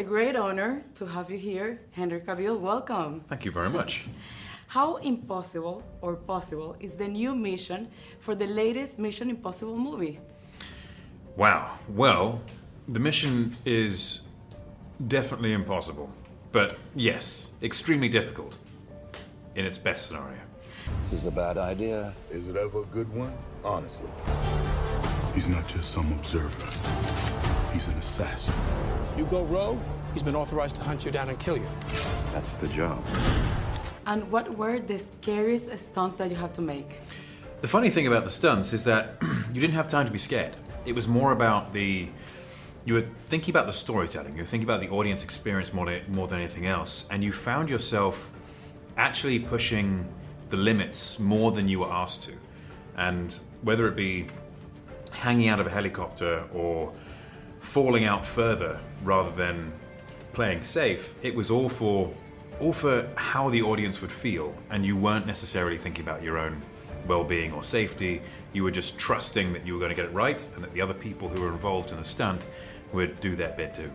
a great honor to have you here, Henry Cavill. Welcome. Thank you very much. How impossible or possible is the new mission for the latest Mission Impossible movie? Wow. Well, the mission is definitely impossible. But yes, extremely difficult in its best scenario. This is a bad idea. Is it ever a good one? Honestly. He's not just some observer. He's an assassin. You go rogue, he's been authorized to hunt you down and kill you. That's the job. And what were the scariest stunts that you have to make? The funny thing about the stunts is that you didn't have time to be scared. It was more about the. You were thinking about the storytelling, you were thinking about the audience experience more than, more than anything else, and you found yourself actually pushing the limits more than you were asked to. And whether it be hanging out of a helicopter or falling out further rather than playing safe, it was all for all for how the audience would feel, and you weren't necessarily thinking about your own well-being or safety. You were just trusting that you were going to get it right, and that the other people who were involved in the stunt would do their bit too.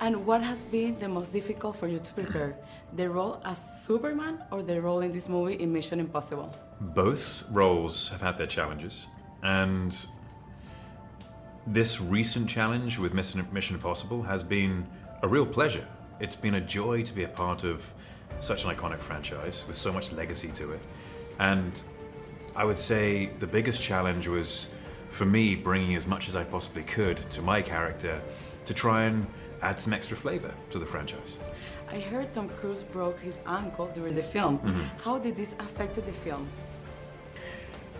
And what has been the most difficult for you to prepare? The role as Superman or the role in this movie in Mission Impossible? Both roles have had their challenges, and this recent challenge with Mission Impossible has been a real pleasure. It's been a joy to be a part of such an iconic franchise with so much legacy to it. And I would say the biggest challenge was for me bringing as much as I possibly could to my character to try and add some extra flavor to the franchise. I heard Tom Cruise broke his ankle during the film. Mm-hmm. How did this affect the film?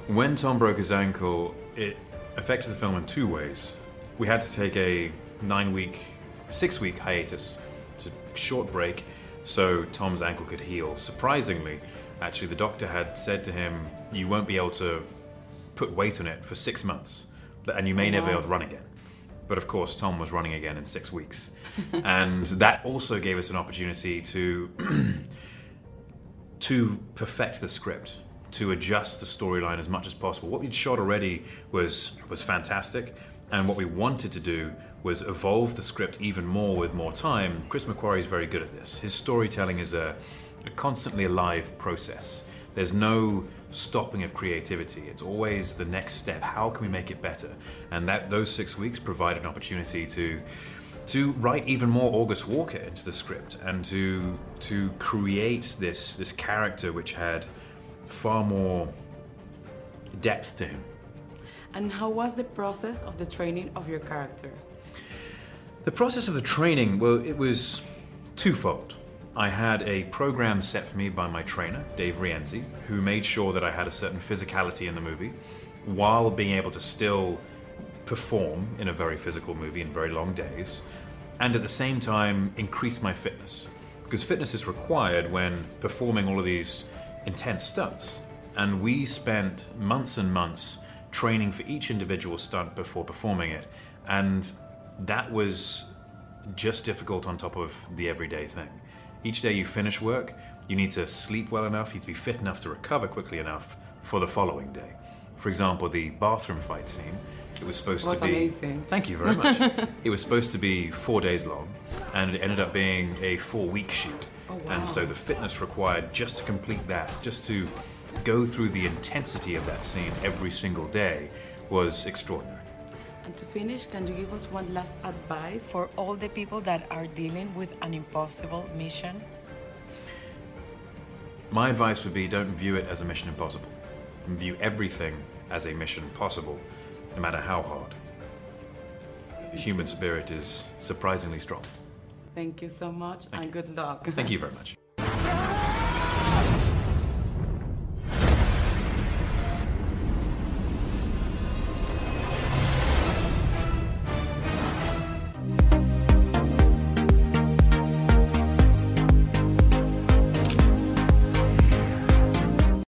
When Tom broke his ankle, it affected the film in two ways. We had to take a nine week, six week hiatus, just a short break, so Tom's ankle could heal. Surprisingly, actually, the doctor had said to him, You won't be able to put weight on it for six months, and you may oh, never be able to run again. But of course, Tom was running again in six weeks. and that also gave us an opportunity to to perfect the script, to adjust the storyline as much as possible. What we'd shot already was was fantastic, and what we wanted to do was evolve the script even more with more time. Chris McQuarrie is very good at this. His storytelling is a, a constantly alive process. There's no stopping of creativity. It's always the next step. How can we make it better? And that those six weeks provide an opportunity to to write even more August Walker into the script and to to create this this character which had far more depth to him. And how was the process of the training of your character? The process of the training, well, it was twofold. I had a program set for me by my trainer, Dave Rienzi, who made sure that I had a certain physicality in the movie while being able to still perform in a very physical movie in very long days, and at the same time increase my fitness. Because fitness is required when performing all of these intense stunts. And we spent months and months training for each individual stunt before performing it. And that was just difficult on top of the everyday thing. Each day you finish work, you need to sleep well enough, you need to be fit enough to recover quickly enough for the following day. For example, the bathroom fight scene, it was supposed Was to be. amazing. Thank you very much. it was supposed to be four days long, and it ended up being a four week shoot. Oh, wow. And so the fitness required just to complete that, just to go through the intensity of that scene every single day, was extraordinary. And to finish, can you give us one last advice for all the people that are dealing with an impossible mission? My advice would be don't view it as a mission impossible. View everything as a mission possible, no matter how hard. The human spirit is surprisingly strong. Thank you so much and good luck. Thank you very much.